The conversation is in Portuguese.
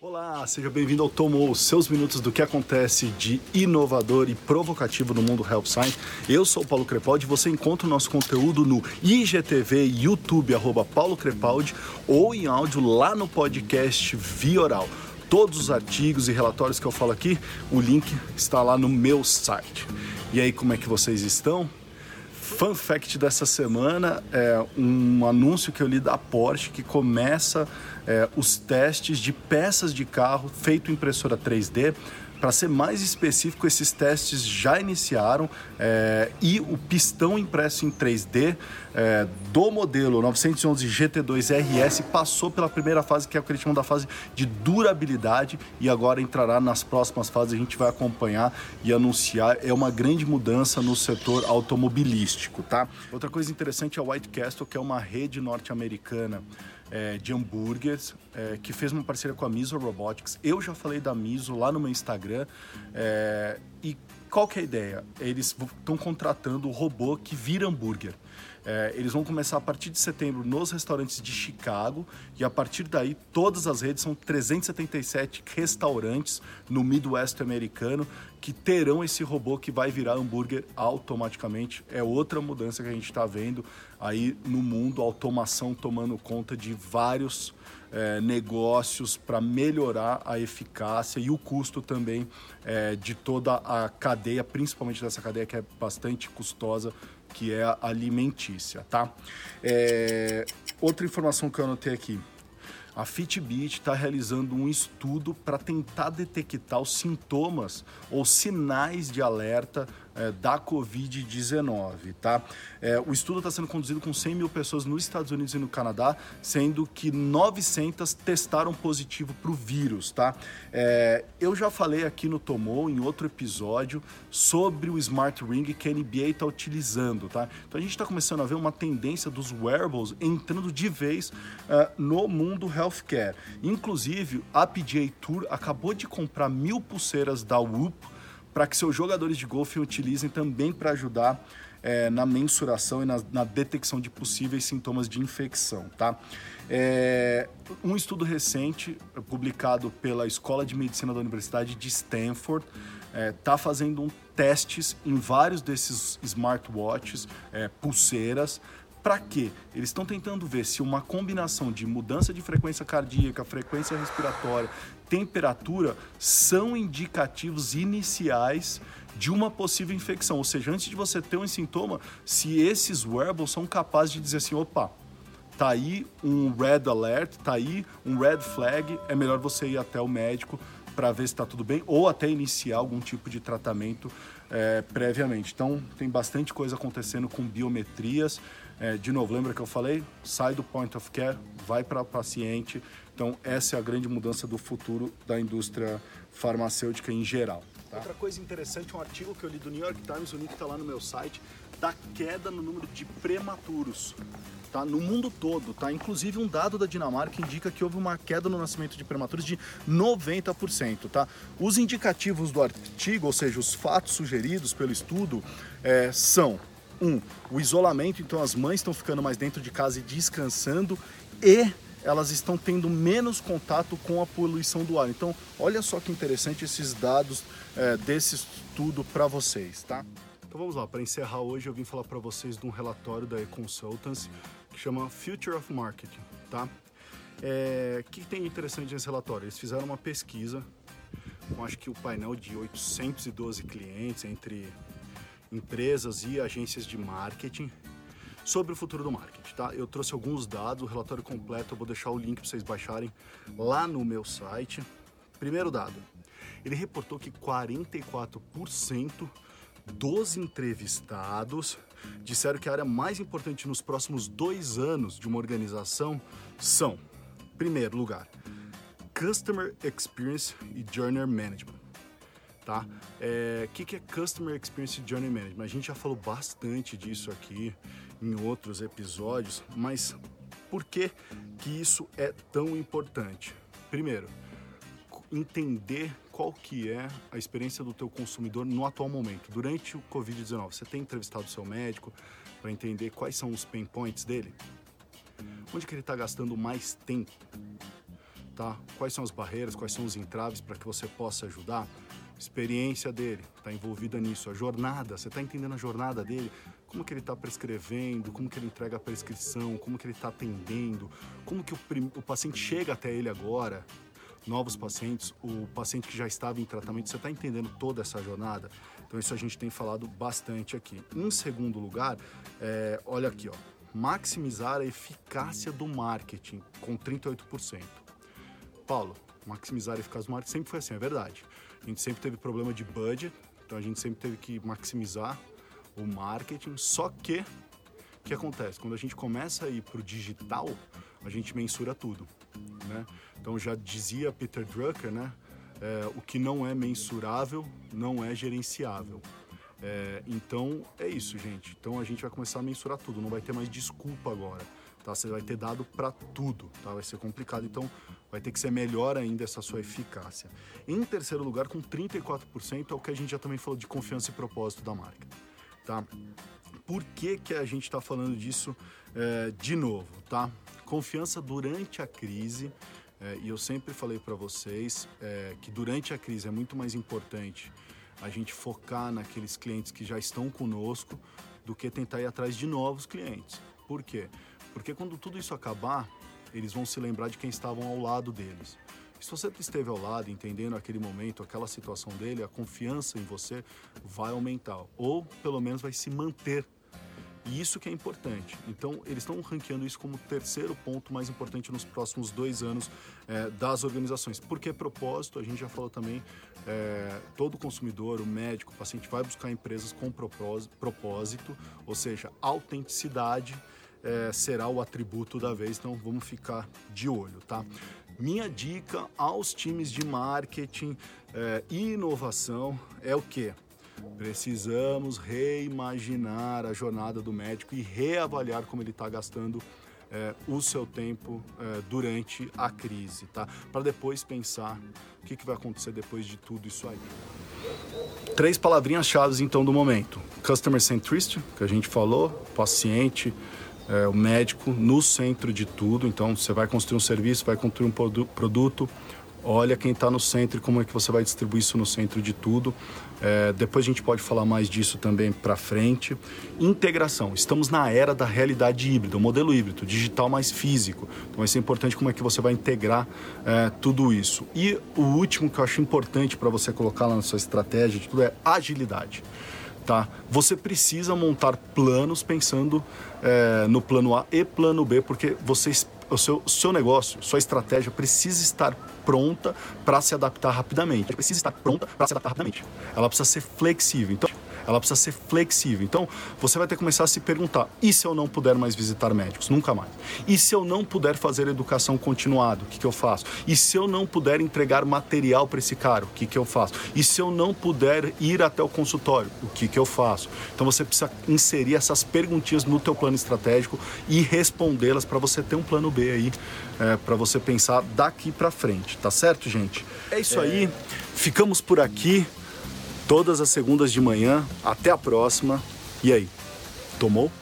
Olá, seja bem-vindo ao Tomou, seus minutos do que acontece de inovador e provocativo no mundo Health Science. Eu sou o Paulo Crepaldi você encontra o nosso conteúdo no IGTV, YouTube, arroba Paulo Crepaldi, ou em áudio lá no podcast Via Oral. Todos os artigos e relatórios que eu falo aqui, o link está lá no meu site. E aí, como é que vocês estão? Fun fact dessa semana é um anúncio que eu li da Porsche que começa é, os testes de peças de carro feito em impressora 3D. Para ser mais específico, esses testes já iniciaram é, e o pistão impresso em 3D é, do modelo 911 GT2 RS passou pela primeira fase, que é o que eles chamam da fase de durabilidade, e agora entrará nas próximas fases. A gente vai acompanhar e anunciar. É uma grande mudança no setor automobilístico, tá? Outra coisa interessante é o White Castle, que é uma rede norte-americana é, de hambúrgueres, é, que fez uma parceria com a Miso Robotics. Eu já falei da Miso lá no meu Instagram. É, e qual que é a ideia? Eles estão contratando o robô que vira hambúrguer. É, eles vão começar a partir de setembro nos restaurantes de Chicago e a partir daí todas as redes são 377 restaurantes no Midwest americano que terão esse robô que vai virar hambúrguer automaticamente. É outra mudança que a gente está vendo aí no mundo, automação tomando conta de vários é, negócios para melhorar a eficácia e o custo também é, de toda a cadeia, principalmente dessa cadeia que é bastante custosa que é a alimentícia, tá? É, outra informação que eu anotei aqui. A Fitbit está realizando um estudo para tentar detectar os sintomas ou sinais de alerta é, da Covid-19, tá? É, o estudo está sendo conduzido com 100 mil pessoas nos Estados Unidos e no Canadá, sendo que 900 testaram positivo para o vírus, tá? É, eu já falei aqui no Tomou, em outro episódio, sobre o Smart Ring que a NBA está utilizando, tá? Então a gente está começando a ver uma tendência dos wearables entrando de vez uh, no mundo healthcare. Inclusive, a PGA Tour acabou de comprar mil pulseiras da Whoop, para que seus jogadores de golfe utilizem também para ajudar é, na mensuração e na, na, detecção de possíveis sintomas de infecção, tá? É, um estudo recente publicado pela Escola de Medicina da Universidade de Stanford está é, fazendo um testes em vários desses smartwatches, é, pulseiras, para quê? Eles estão tentando ver se uma combinação de mudança de frequência cardíaca, frequência respiratória, temperatura são indicativos iniciais de uma possível infecção. Ou seja, antes de você ter um sintoma, se esses wearables são capazes de dizer assim, opa, tá aí um red alert, tá aí um red flag, é melhor você ir até o médico para ver se está tudo bem ou até iniciar algum tipo de tratamento é, previamente. Então, tem bastante coisa acontecendo com biometrias. É, de novo, lembra que eu falei? Sai do point of care, vai para o paciente. Então, essa é a grande mudança do futuro da indústria farmacêutica em geral. Tá? Outra coisa interessante, um artigo que eu li do New York Times, o link está lá no meu site, da queda no número de prematuros. Tá, no mundo todo, tá? Inclusive um dado da Dinamarca indica que houve uma queda no nascimento de prematuros de 90%, tá? Os indicativos do artigo, ou seja, os fatos sugeridos pelo estudo, é, são um, o isolamento, então as mães estão ficando mais dentro de casa e descansando e elas estão tendo menos contato com a poluição do ar. Então, olha só que interessante esses dados é, desse estudo para vocês, tá? Então vamos lá, para encerrar hoje eu vim falar para vocês de um relatório da E-Consultants que chama Future of Marketing, tá? É, o que tem interessante nesse relatório? Eles fizeram uma pesquisa com acho que o painel de 812 clientes entre empresas e agências de marketing sobre o futuro do marketing, tá? Eu trouxe alguns dados, o relatório completo, eu vou deixar o link para vocês baixarem lá no meu site. Primeiro dado, ele reportou que 44% dos entrevistados disseram que a área mais importante nos próximos dois anos de uma organização são, primeiro lugar, Customer Experience e Journey Management tá? O é, que, que é Customer Experience Journey Management? A gente já falou bastante disso aqui em outros episódios, mas por que, que isso é tão importante? Primeiro, entender qual que é a experiência do teu consumidor no atual momento. Durante o Covid-19, você tem entrevistado o seu médico para entender quais são os pain points dele? Onde que ele está gastando mais tempo? tá? Quais são as barreiras, quais são os entraves para que você possa ajudar? Experiência dele, está envolvida nisso. A jornada, você está entendendo a jornada dele? Como que ele está prescrevendo, como que ele entrega a prescrição, como que ele está atendendo, como que o, o paciente chega até ele agora, novos pacientes, o paciente que já estava em tratamento, você está entendendo toda essa jornada? Então isso a gente tem falado bastante aqui. Em segundo lugar, é, olha aqui, ó, maximizar a eficácia do marketing com 38%. Paulo, maximizar a eficácia do marketing sempre foi assim, é verdade. A gente sempre teve problema de budget, então a gente sempre teve que maximizar o marketing, só que o que acontece? Quando a gente começa a ir para o digital, a gente mensura tudo, né? Então já dizia Peter Drucker, né? É, o que não é mensurável não é gerenciável. É, então é isso, gente. Então a gente vai começar a mensurar tudo, não vai ter mais desculpa agora. Tá? Você vai ter dado para tudo, tá? Vai ser complicado, então vai ter que ser melhor ainda essa sua eficácia. Em terceiro lugar, com 34%, é o que a gente já também falou de confiança e propósito da marca, tá? Por que, que a gente está falando disso é, de novo, tá? Confiança durante a crise é, e eu sempre falei para vocês é, que durante a crise é muito mais importante a gente focar naqueles clientes que já estão conosco do que tentar ir atrás de novos clientes. Por quê? Porque quando tudo isso acabar, eles vão se lembrar de quem estavam ao lado deles. se você esteve ao lado, entendendo aquele momento, aquela situação dele, a confiança em você vai aumentar, ou pelo menos vai se manter e isso que é importante. Então, eles estão ranqueando isso como terceiro ponto mais importante nos próximos dois anos é, das organizações. Porque propósito, a gente já falou também, é, todo consumidor, o médico, o paciente vai buscar empresas com propósito, ou seja, autenticidade é, será o atributo da vez, então vamos ficar de olho, tá? Minha dica aos times de marketing é, e inovação é o que? Precisamos reimaginar a jornada do médico e reavaliar como ele está gastando é, o seu tempo é, durante a crise, tá? Para depois pensar o que, que vai acontecer depois de tudo isso aí. Três palavrinhas-chave então do momento: Customer Centricity, que a gente falou, paciente, é, o médico no centro de tudo. Então, você vai construir um serviço, vai construir um produto, olha quem está no centro e como é que você vai distribuir isso no centro de tudo. É, depois a gente pode falar mais disso também para frente. Integração. Estamos na era da realidade híbrida, o modelo híbrido, digital mais físico. Então vai ser importante como é que você vai integrar é, tudo isso. E o último que eu acho importante para você colocar lá na sua estratégia de tudo é agilidade. Tá? Você precisa montar planos pensando é, no plano A e plano B, porque você o seu, seu negócio, sua estratégia precisa estar pronta para se adaptar rapidamente. Precisa estar pronta para se adaptar rapidamente. Ela precisa ser flexível. Então, ela precisa ser flexível. Então, você vai ter que começar a se perguntar: e se eu não puder mais visitar médicos? Nunca mais. E se eu não puder fazer educação continuada? O que, que eu faço? E se eu não puder entregar material para esse cara? O que, que eu faço? E se eu não puder ir até o consultório? O que, que eu faço? Então, você precisa inserir essas perguntinhas no teu plano estratégico e respondê-las para você ter um plano B aí, é, para você pensar daqui para frente. Tá certo, gente? É isso é... aí. Ficamos por aqui todas as segundas de manhã. Até a próxima. E aí, tomou?